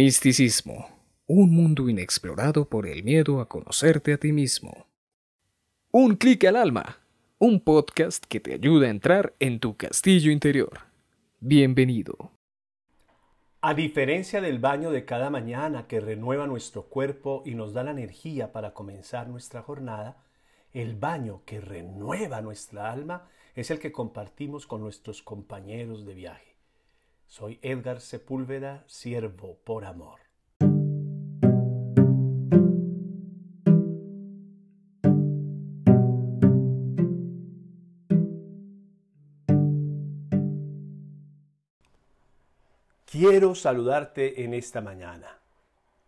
Misticismo, un mundo inexplorado por el miedo a conocerte a ti mismo. Un clic al alma, un podcast que te ayuda a entrar en tu castillo interior. Bienvenido. A diferencia del baño de cada mañana que renueva nuestro cuerpo y nos da la energía para comenzar nuestra jornada, el baño que renueva nuestra alma es el que compartimos con nuestros compañeros de viaje. Soy Edgar Sepúlveda, siervo por amor. Quiero saludarte en esta mañana,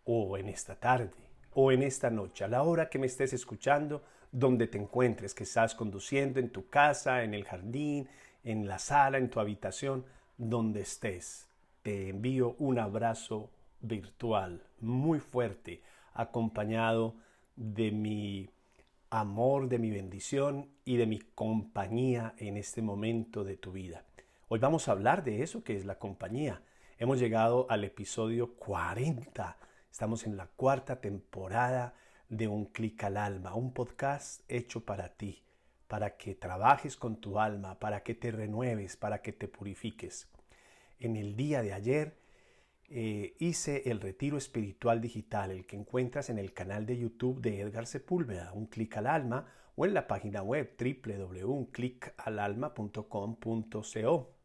o en esta tarde, o en esta noche, a la hora que me estés escuchando, donde te encuentres, que estás conduciendo en tu casa, en el jardín, en la sala, en tu habitación donde estés. Te envío un abrazo virtual muy fuerte, acompañado de mi amor, de mi bendición y de mi compañía en este momento de tu vida. Hoy vamos a hablar de eso que es la compañía. Hemos llegado al episodio 40. Estamos en la cuarta temporada de Un Clic al Alma, un podcast hecho para ti, para que trabajes con tu alma, para que te renueves, para que te purifiques. En el día de ayer eh, hice el retiro espiritual digital, el que encuentras en el canal de YouTube de Edgar Sepúlveda, un clic al alma, o en la página web www.clickalalma.com.co.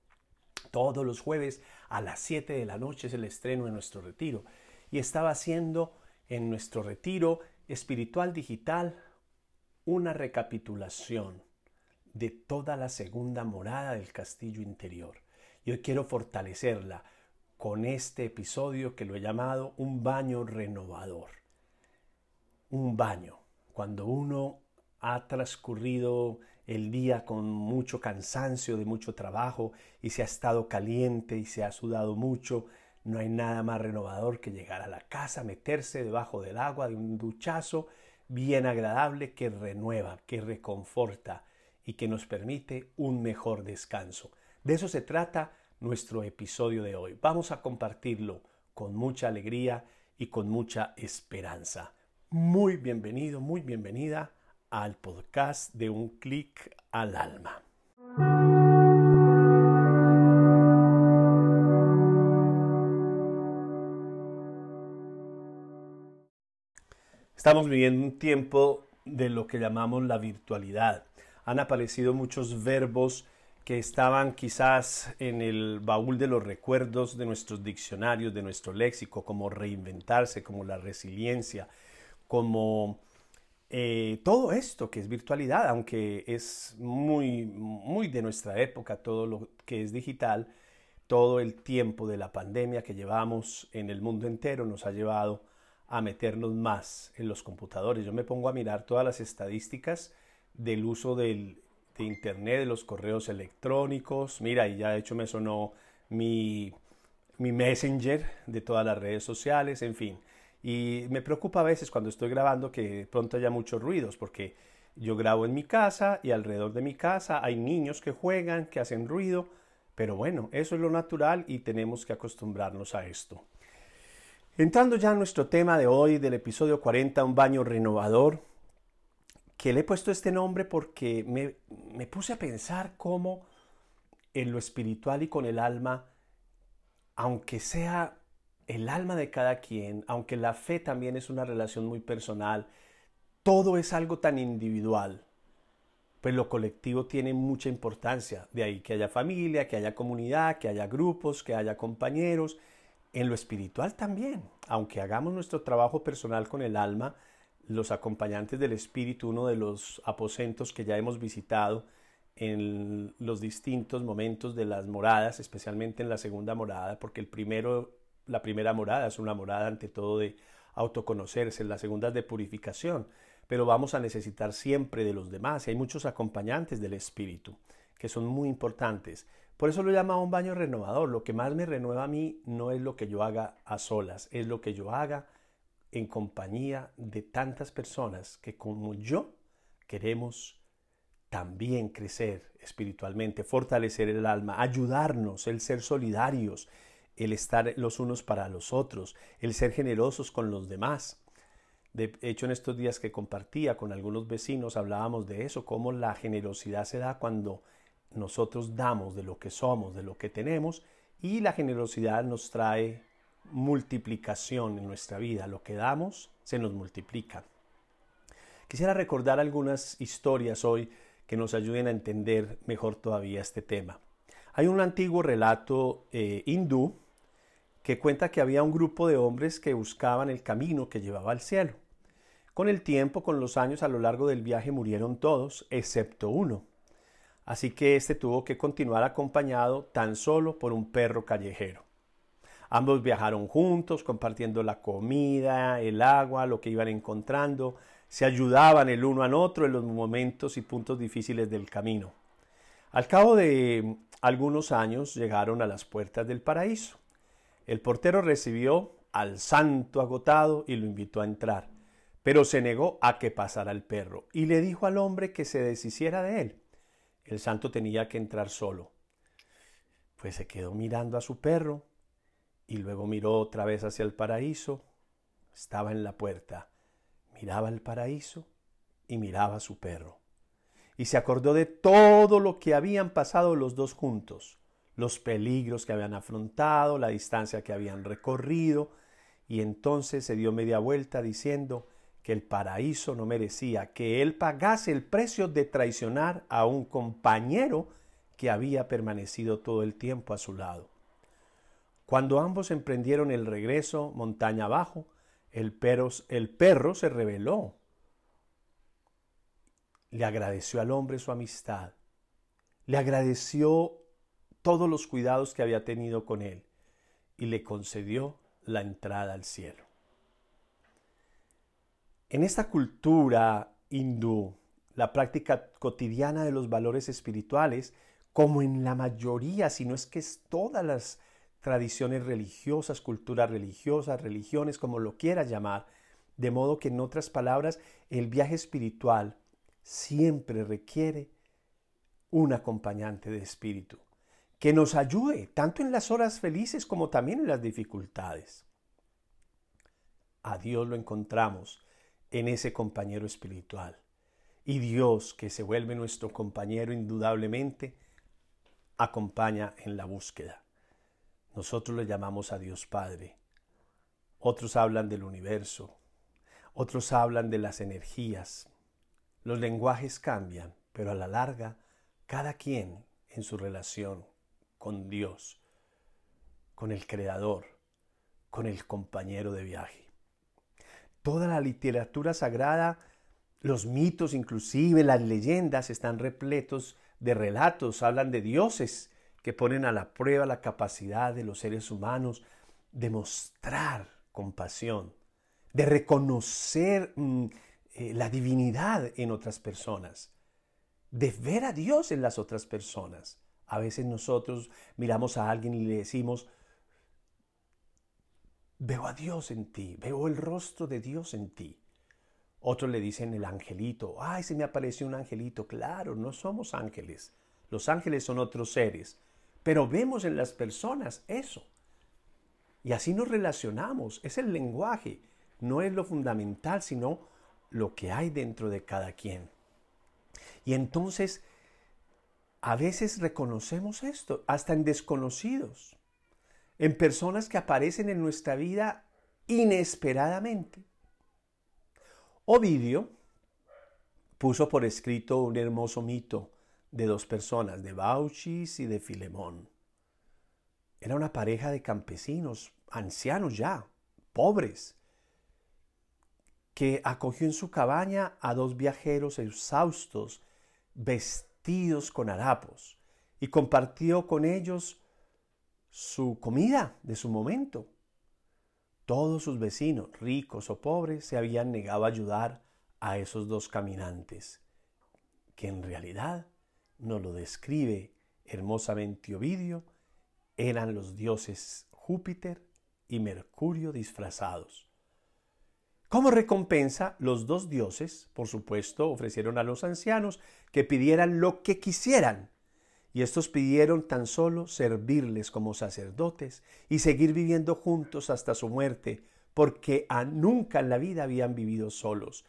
Todos los jueves a las 7 de la noche es el estreno de nuestro retiro. Y estaba haciendo en nuestro retiro espiritual digital una recapitulación de toda la segunda morada del castillo interior. Yo quiero fortalecerla con este episodio que lo he llamado un baño renovador. Un baño. Cuando uno ha transcurrido el día con mucho cansancio, de mucho trabajo, y se ha estado caliente y se ha sudado mucho, no hay nada más renovador que llegar a la casa, meterse debajo del agua de un duchazo bien agradable que renueva, que reconforta y que nos permite un mejor descanso. De eso se trata nuestro episodio de hoy. Vamos a compartirlo con mucha alegría y con mucha esperanza. Muy bienvenido, muy bienvenida al podcast de Un clic al alma. Estamos viviendo un tiempo de lo que llamamos la virtualidad. Han aparecido muchos verbos que estaban quizás en el baúl de los recuerdos de nuestros diccionarios, de nuestro léxico, como reinventarse, como la resiliencia, como eh, todo esto que es virtualidad, aunque es muy, muy de nuestra época, todo lo que es digital, todo el tiempo de la pandemia que llevamos en el mundo entero nos ha llevado a meternos más en los computadores. Yo me pongo a mirar todas las estadísticas del uso del, de Internet, de los correos electrónicos. Mira, y ya de hecho me sonó mi, mi Messenger de todas las redes sociales, en fin. Y me preocupa a veces cuando estoy grabando que pronto haya muchos ruidos, porque yo grabo en mi casa y alrededor de mi casa hay niños que juegan, que hacen ruido, pero bueno, eso es lo natural y tenemos que acostumbrarnos a esto. Entrando ya a nuestro tema de hoy, del episodio 40, un baño renovador, que le he puesto este nombre porque me, me puse a pensar cómo en lo espiritual y con el alma, aunque sea el alma de cada quien, aunque la fe también es una relación muy personal, todo es algo tan individual, pues lo colectivo tiene mucha importancia. De ahí que haya familia, que haya comunidad, que haya grupos, que haya compañeros, en lo espiritual también, aunque hagamos nuestro trabajo personal con el alma, los acompañantes del espíritu, uno de los aposentos que ya hemos visitado en los distintos momentos de las moradas, especialmente en la segunda morada, porque el primero, la primera morada es una morada ante todo de autoconocerse, la segunda es de purificación, pero vamos a necesitar siempre de los demás y hay muchos acompañantes del espíritu que son muy importantes. Por eso lo llama un baño renovador. Lo que más me renueva a mí no es lo que yo haga a solas, es lo que yo haga en compañía de tantas personas que como yo queremos también crecer espiritualmente, fortalecer el alma, ayudarnos, el ser solidarios, el estar los unos para los otros, el ser generosos con los demás. De hecho, en estos días que compartía con algunos vecinos hablábamos de eso, cómo la generosidad se da cuando nosotros damos de lo que somos, de lo que tenemos, y la generosidad nos trae multiplicación en nuestra vida. Lo que damos se nos multiplica. Quisiera recordar algunas historias hoy que nos ayuden a entender mejor todavía este tema. Hay un antiguo relato eh, hindú que cuenta que había un grupo de hombres que buscaban el camino que llevaba al cielo. Con el tiempo, con los años a lo largo del viaje murieron todos, excepto uno. Así que éste tuvo que continuar acompañado tan solo por un perro callejero. Ambos viajaron juntos, compartiendo la comida, el agua, lo que iban encontrando, se ayudaban el uno al otro en los momentos y puntos difíciles del camino. Al cabo de algunos años llegaron a las puertas del paraíso. El portero recibió al santo agotado y lo invitó a entrar, pero se negó a que pasara el perro y le dijo al hombre que se deshiciera de él. El santo tenía que entrar solo. Pues se quedó mirando a su perro y luego miró otra vez hacia el paraíso. Estaba en la puerta, miraba el paraíso y miraba a su perro. Y se acordó de todo lo que habían pasado los dos juntos los peligros que habían afrontado, la distancia que habían recorrido, y entonces se dio media vuelta diciendo que el paraíso no merecía que él pagase el precio de traicionar a un compañero que había permanecido todo el tiempo a su lado. Cuando ambos emprendieron el regreso montaña abajo, el el perro se rebeló. Le agradeció al hombre su amistad. Le agradeció todos los cuidados que había tenido con él y le concedió la entrada al cielo. En esta cultura hindú, la práctica cotidiana de los valores espirituales, como en la mayoría, si no es que es todas las tradiciones religiosas, culturas religiosas, religiones, como lo quieras llamar, de modo que en otras palabras, el viaje espiritual siempre requiere un acompañante de espíritu que nos ayude tanto en las horas felices como también en las dificultades. A Dios lo encontramos en ese compañero espiritual. Y Dios, que se vuelve nuestro compañero indudablemente, acompaña en la búsqueda. Nosotros le llamamos a Dios Padre. Otros hablan del universo. Otros hablan de las energías. Los lenguajes cambian, pero a la larga, cada quien en su relación con Dios, con el Creador, con el compañero de viaje. Toda la literatura sagrada, los mitos inclusive, las leyendas están repletos de relatos, hablan de dioses que ponen a la prueba la capacidad de los seres humanos de mostrar compasión, de reconocer mm, eh, la divinidad en otras personas, de ver a Dios en las otras personas. A veces nosotros miramos a alguien y le decimos, veo a Dios en ti, veo el rostro de Dios en ti. Otros le dicen el angelito, ay, se me apareció un angelito. Claro, no somos ángeles. Los ángeles son otros seres, pero vemos en las personas eso. Y así nos relacionamos. Es el lenguaje, no es lo fundamental, sino lo que hay dentro de cada quien. Y entonces a veces reconocemos esto, hasta en desconocidos, en personas que aparecen en nuestra vida inesperadamente. Ovidio puso por escrito un hermoso mito de dos personas, de Bauchis y de Filemón. Era una pareja de campesinos, ancianos ya, pobres, que acogió en su cabaña a dos viajeros exhaustos, vestidos con harapos y compartió con ellos su comida de su momento. Todos sus vecinos, ricos o pobres, se habían negado a ayudar a esos dos caminantes, que en realidad nos lo describe hermosamente Ovidio, eran los dioses Júpiter y Mercurio disfrazados. Como recompensa, los dos dioses, por supuesto, ofrecieron a los ancianos que pidieran lo que quisieran. Y estos pidieron tan solo servirles como sacerdotes y seguir viviendo juntos hasta su muerte, porque a nunca en la vida habían vivido solos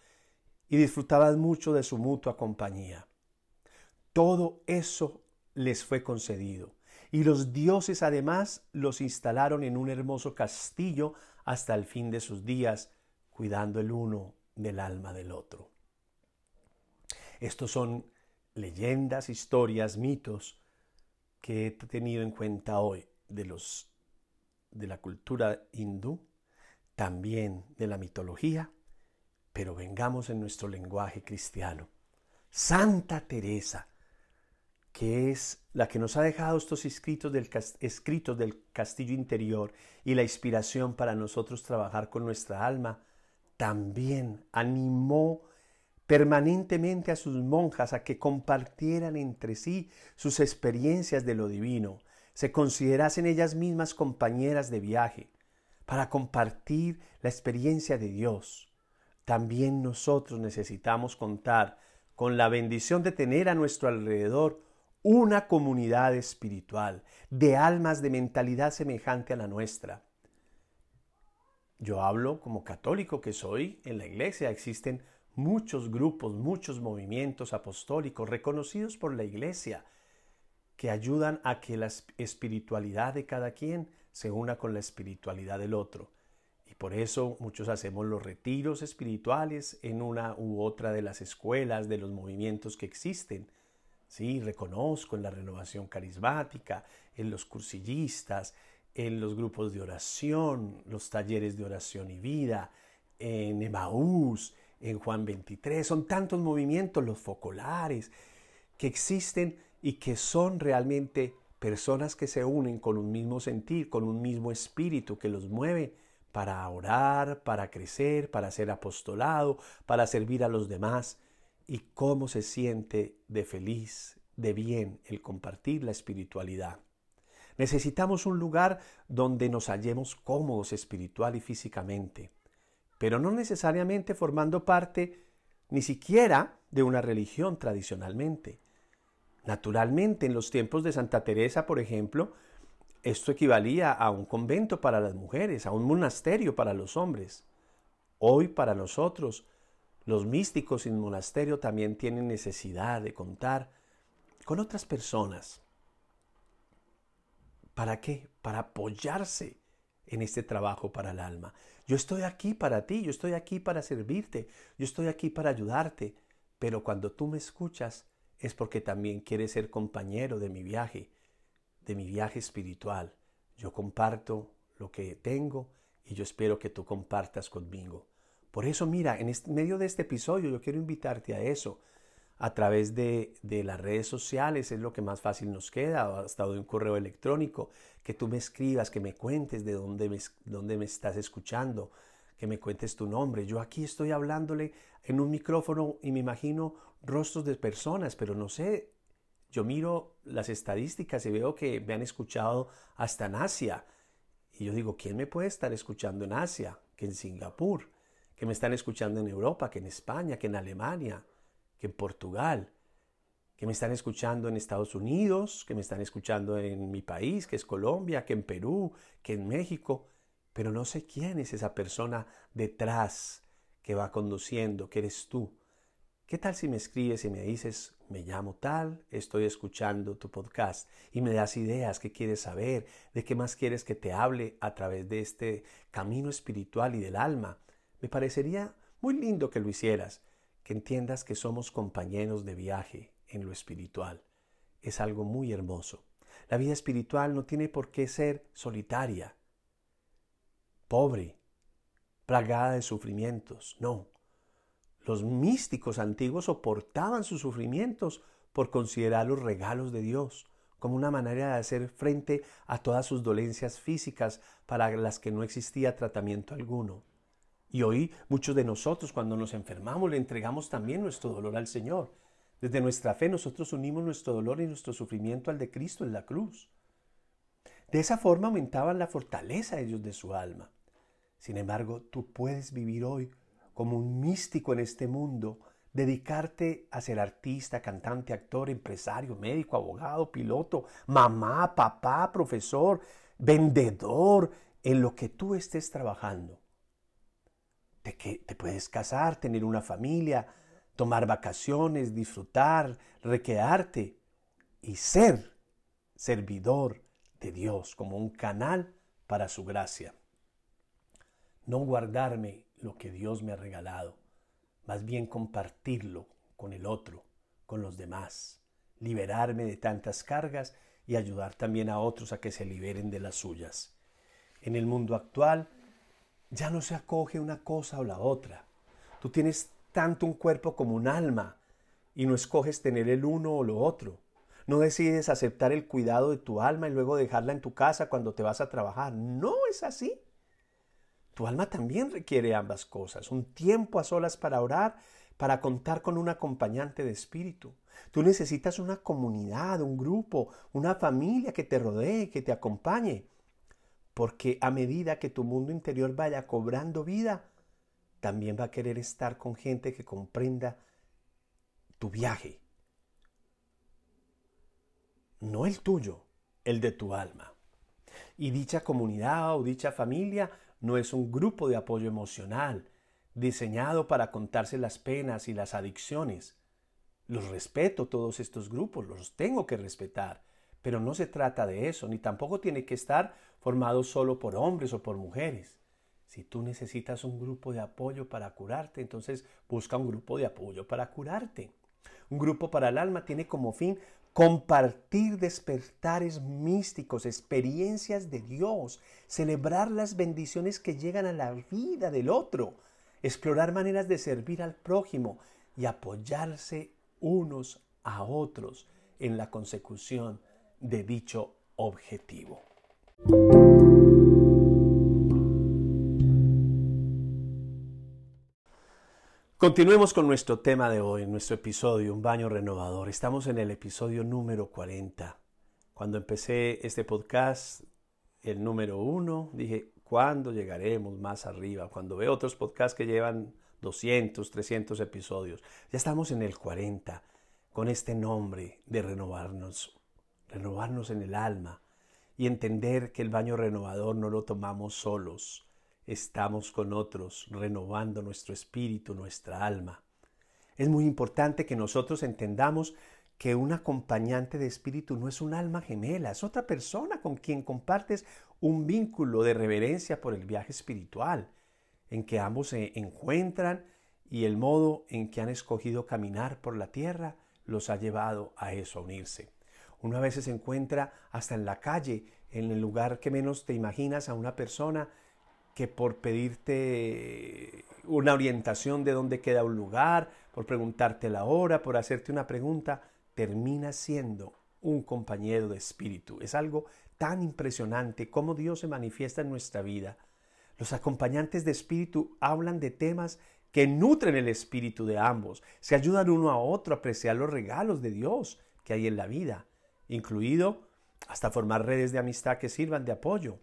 y disfrutaban mucho de su mutua compañía. Todo eso les fue concedido, y los dioses además los instalaron en un hermoso castillo hasta el fin de sus días, cuidando el uno del alma del otro. Estos son leyendas, historias, mitos que he tenido en cuenta hoy de los de la cultura hindú, también de la mitología, pero vengamos en nuestro lenguaje cristiano. Santa Teresa, que es la que nos ha dejado estos escritos del, escritos del castillo interior y la inspiración para nosotros trabajar con nuestra alma, también animó permanentemente a sus monjas a que compartieran entre sí sus experiencias de lo divino, se considerasen ellas mismas compañeras de viaje, para compartir la experiencia de Dios. También nosotros necesitamos contar con la bendición de tener a nuestro alrededor una comunidad espiritual, de almas de mentalidad semejante a la nuestra. Yo hablo como católico que soy, en la iglesia existen muchos grupos, muchos movimientos apostólicos reconocidos por la Iglesia que ayudan a que la espiritualidad de cada quien se una con la espiritualidad del otro. Y por eso muchos hacemos los retiros espirituales en una u otra de las escuelas, de los movimientos que existen. Sí, reconozco en la renovación carismática, en los cursillistas, en los grupos de oración, los talleres de oración y vida, en Emaús, en Juan 23. Son tantos movimientos, los focolares, que existen y que son realmente personas que se unen con un mismo sentir, con un mismo espíritu que los mueve para orar, para crecer, para ser apostolado, para servir a los demás. Y cómo se siente de feliz, de bien el compartir la espiritualidad. Necesitamos un lugar donde nos hallemos cómodos espiritual y físicamente pero no necesariamente formando parte ni siquiera de una religión tradicionalmente. Naturalmente, en los tiempos de Santa Teresa, por ejemplo, esto equivalía a un convento para las mujeres, a un monasterio para los hombres. Hoy para nosotros, los místicos sin monasterio también tienen necesidad de contar con otras personas. ¿Para qué? Para apoyarse en este trabajo para el alma. Yo estoy aquí para ti, yo estoy aquí para servirte, yo estoy aquí para ayudarte, pero cuando tú me escuchas es porque también quieres ser compañero de mi viaje, de mi viaje espiritual. Yo comparto lo que tengo y yo espero que tú compartas conmigo. Por eso, mira, en medio de este episodio yo quiero invitarte a eso, a través de, las redes sociales, es lo que más fácil nos queda, o hasta de un correo electrónico, que tú me escribas, que me cuentes de dónde me, dónde me estás escuchando, que me cuentes tu nombre. Yo aquí estoy hablándole en un micrófono y me imagino rostros de personas, pero no sé, yo miro las estadísticas y veo que me han escuchado hasta en Asia. Y yo digo, ¿quién me puede estar escuchando en Asia? Que en Singapur, que me están escuchando en Europa, que en España, que en Alemania que en Portugal, que me están escuchando en Estados Unidos, que me están escuchando en mi país, que es Colombia, que en Perú, que en México, pero no sé quién es esa persona detrás que va conduciendo, que eres tú. ¿Qué tal si me escribes y me dices, me llamo tal, estoy escuchando tu podcast y me das ideas, qué quieres saber, de qué más quieres que te hable a través de este camino espiritual y del alma? Me parecería muy lindo que lo hicieras que entiendas que somos compañeros de viaje en lo espiritual. Es algo muy hermoso. La vida espiritual no tiene por qué ser solitaria, pobre, plagada de sufrimientos. No. Los místicos antiguos soportaban sus sufrimientos por considerar los regalos de Dios como una manera de hacer frente a todas sus dolencias físicas para las que no existía tratamiento alguno. Y hoy muchos de nosotros cuando nos enfermamos le entregamos también nuestro dolor al Señor. Desde nuestra fe nosotros unimos nuestro dolor y nuestro sufrimiento al de Cristo en la cruz. De esa forma aumentaban la fortaleza ellos de su alma. Sin embargo, tú puedes vivir hoy como un místico en este mundo dedicarte a ser artista, cantante, actor, empresario, médico, abogado, piloto, mamá, papá, profesor, vendedor, en lo que tú estés trabajando. De que te puedes casar, tener una familia, tomar vacaciones, disfrutar, requearte y ser servidor de Dios como un canal para su gracia. No guardarme lo que Dios me ha regalado, más bien compartirlo con el otro, con los demás, liberarme de tantas cargas y ayudar también a otros a que se liberen de las suyas. En el mundo actual ya no se acoge una cosa o la otra. Tú tienes tanto un cuerpo como un alma y no escoges tener el uno o lo otro. No decides aceptar el cuidado de tu alma y luego dejarla en tu casa cuando te vas a trabajar. No es así. Tu alma también requiere ambas cosas. Un tiempo a solas para orar, para contar con un acompañante de espíritu. Tú necesitas una comunidad, un grupo, una familia que te rodee, que te acompañe. Porque a medida que tu mundo interior vaya cobrando vida, también va a querer estar con gente que comprenda tu viaje, no el tuyo, el de tu alma. Y dicha comunidad o dicha familia no es un grupo de apoyo emocional diseñado para contarse las penas y las adicciones. Los respeto todos estos grupos, los tengo que respetar, pero no se trata de eso, ni tampoco tiene que estar formado solo por hombres o por mujeres. Si tú necesitas un grupo de apoyo para curarte, entonces busca un grupo de apoyo para curarte. Un grupo para el alma tiene como fin compartir despertares místicos, experiencias de Dios, celebrar las bendiciones que llegan a la vida del otro, explorar maneras de servir al prójimo y apoyarse unos a otros en la consecución de dicho objetivo. Continuemos con nuestro tema de hoy, nuestro episodio, un baño renovador. Estamos en el episodio número 40. Cuando empecé este podcast, el número uno, dije, ¿cuándo llegaremos más arriba? Cuando veo otros podcasts que llevan 200, 300 episodios, ya estamos en el 40, con este nombre de renovarnos, renovarnos en el alma y entender que el baño renovador no lo tomamos solos, estamos con otros, renovando nuestro espíritu, nuestra alma. Es muy importante que nosotros entendamos que un acompañante de espíritu no es un alma gemela, es otra persona con quien compartes un vínculo de reverencia por el viaje espiritual, en que ambos se encuentran y el modo en que han escogido caminar por la tierra los ha llevado a eso, a unirse. Uno a veces encuentra hasta en la calle, en el lugar que menos te imaginas, a una persona que por pedirte una orientación de dónde queda un lugar, por preguntarte la hora, por hacerte una pregunta, termina siendo un compañero de espíritu. Es algo tan impresionante cómo Dios se manifiesta en nuestra vida. Los acompañantes de espíritu hablan de temas que nutren el espíritu de ambos, se ayudan uno a otro a apreciar los regalos de Dios que hay en la vida, incluido hasta formar redes de amistad que sirvan de apoyo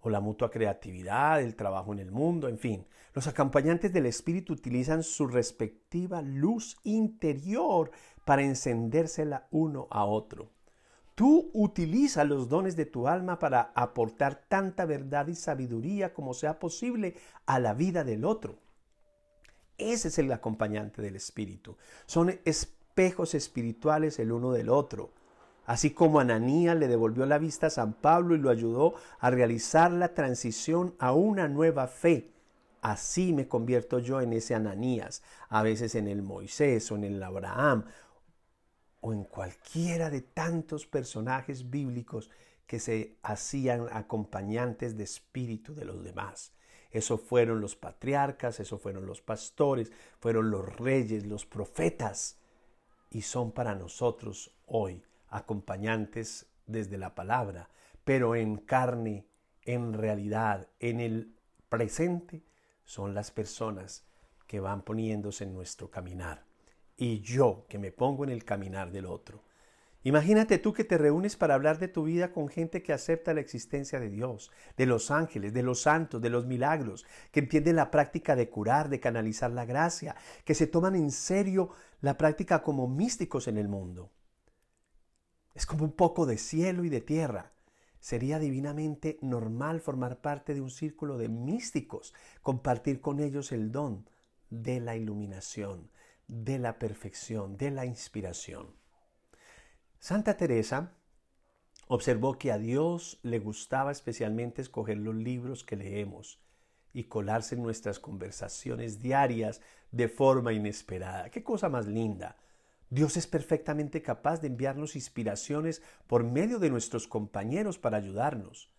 o la mutua creatividad, el trabajo en el mundo, en fin. Los acompañantes del Espíritu utilizan su respectiva luz interior para encendérsela uno a otro. Tú utiliza los dones de tu alma para aportar tanta verdad y sabiduría como sea posible a la vida del otro. Ese es el acompañante del Espíritu. Son espejos espirituales el uno del otro. Así como Ananías le devolvió la vista a San Pablo y lo ayudó a realizar la transición a una nueva fe. Así me convierto yo en ese Ananías, a veces en el Moisés o en el Abraham o en cualquiera de tantos personajes bíblicos que se hacían acompañantes de espíritu de los demás. Eso fueron los patriarcas, eso fueron los pastores, fueron los reyes, los profetas, y son para nosotros hoy acompañantes desde la palabra, pero en carne, en realidad, en el presente, son las personas que van poniéndose en nuestro caminar. Y yo que me pongo en el caminar del otro. Imagínate tú que te reúnes para hablar de tu vida con gente que acepta la existencia de Dios, de los ángeles, de los santos, de los milagros, que entienden la práctica de curar, de canalizar la gracia, que se toman en serio la práctica como místicos en el mundo. Es como un poco de cielo y de tierra. Sería divinamente normal formar parte de un círculo de místicos, compartir con ellos el don de la iluminación, de la perfección, de la inspiración. Santa Teresa observó que a Dios le gustaba especialmente escoger los libros que leemos y colarse en nuestras conversaciones diarias de forma inesperada. ¡Qué cosa más linda! Dios es perfectamente capaz de enviarnos inspiraciones por medio de nuestros compañeros para ayudarnos.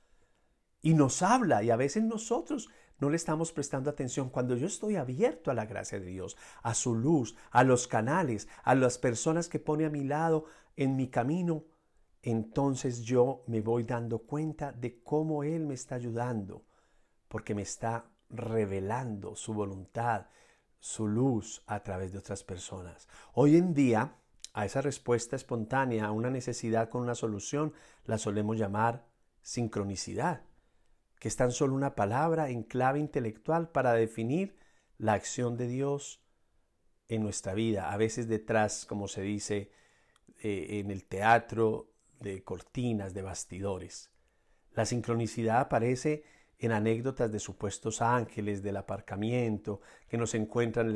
Y nos habla y a veces nosotros no le estamos prestando atención. Cuando yo estoy abierto a la gracia de Dios, a su luz, a los canales, a las personas que pone a mi lado, en mi camino, entonces yo me voy dando cuenta de cómo Él me está ayudando, porque me está revelando su voluntad, su luz a través de otras personas. Hoy en día, a esa respuesta espontánea, a una necesidad con una solución, la solemos llamar sincronicidad, que es tan solo una palabra en clave intelectual para definir la acción de Dios en nuestra vida. A veces detrás, como se dice, eh, en el teatro de cortinas, de bastidores. La sincronicidad aparece en anécdotas de supuestos ángeles del aparcamiento que nos encuentran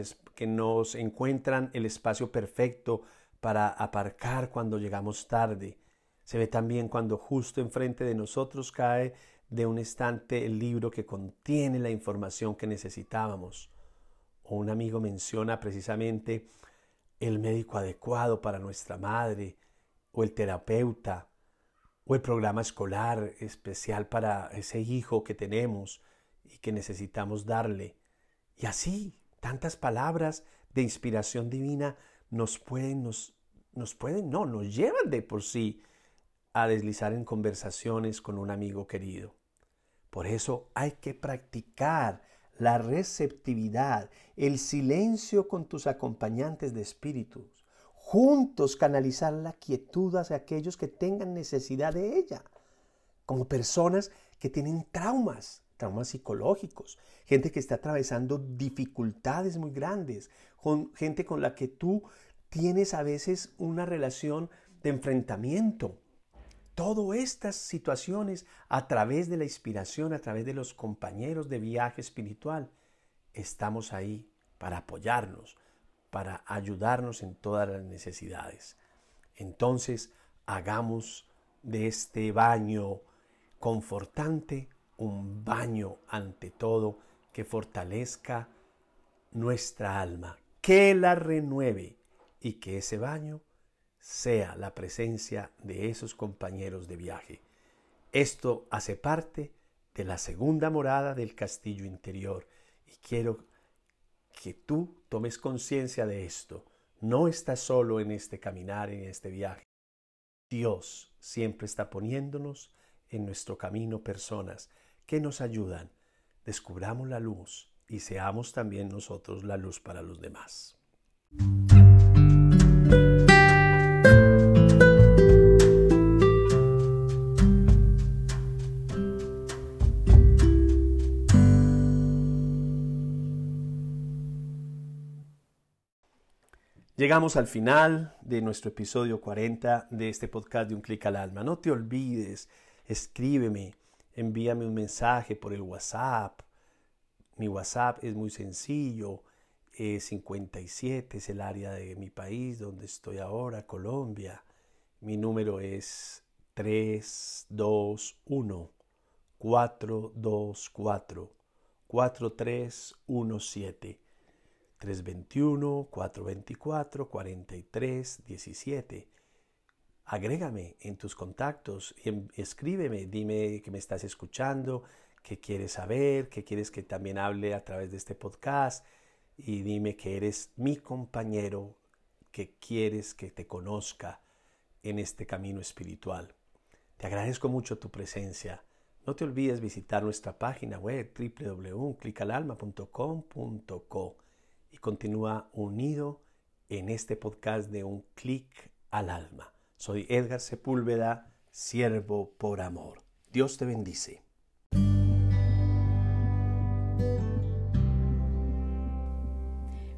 el, espacio perfecto para aparcar cuando llegamos tarde. Se ve también cuando justo enfrente de nosotros cae de un estante el libro que contiene la información que necesitábamos. O un amigo menciona precisamente el médico adecuado para nuestra madre, o el terapeuta, o el programa escolar especial para ese hijo que tenemos y que necesitamos darle. Y así, tantas palabras de inspiración divina nos pueden, nos, nos pueden, no, nos llevan de por sí a deslizar en conversaciones con un amigo querido. Por eso hay que practicar la receptividad, el silencio con tus acompañantes de espíritus. Juntos canalizar la quietud hacia aquellos que tengan necesidad de ella, como personas que tienen traumas, traumas psicológicos, gente que está atravesando dificultades muy grandes, con gente con la que tú tienes a veces una relación de enfrentamiento, Todas estas situaciones a través de la inspiración, a través de los compañeros de viaje espiritual, estamos ahí para apoyarnos, para ayudarnos en todas las necesidades. Entonces, hagamos de este baño confortante un baño ante todo que fortalezca nuestra alma, que la renueve y que ese baño sea la presencia de esos compañeros de viaje. Esto hace parte de la segunda morada del castillo interior y quiero que tú tomes conciencia de esto. No estás solo en este caminar, en este viaje. Dios siempre está poniéndonos en nuestro camino personas que nos ayudan. Descubramos la luz y seamos también nosotros la luz para los demás. Llegamos al final de nuestro episodio 40 de este podcast de Un Clic al Alma. No te olvides, escríbeme, envíame un mensaje por el WhatsApp. Mi WhatsApp es muy sencillo, es 57, es el área de mi país donde estoy ahora, Colombia. Mi número es 321 424 4317. 321-424-4317. Agrégame en tus contactos y em, escríbeme, dime que me estás escuchando, que quieres saber, que quieres que también hable a través de este podcast y dime que eres mi compañero, que quieres que te conozca en este camino espiritual. Te agradezco mucho tu presencia. No te olvides visitar nuestra página web www.clicalalma.com.co y continúa unido en este podcast de un clic al alma. Soy Edgar Sepúlveda, siervo por amor. Dios te bendice.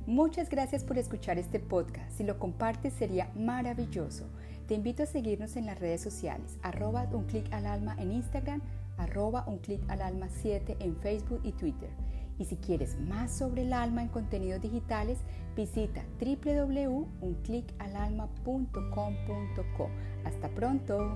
Muchas gracias por escuchar este podcast. Si lo compartes sería maravilloso. Te invito a seguirnos en las redes sociales, arroba un clic al alma en Instagram, arroba un clic al alma 7 en Facebook y Twitter. Y si quieres más sobre el alma en contenidos digitales, visita www.unclicalalma.com.co. Hasta pronto.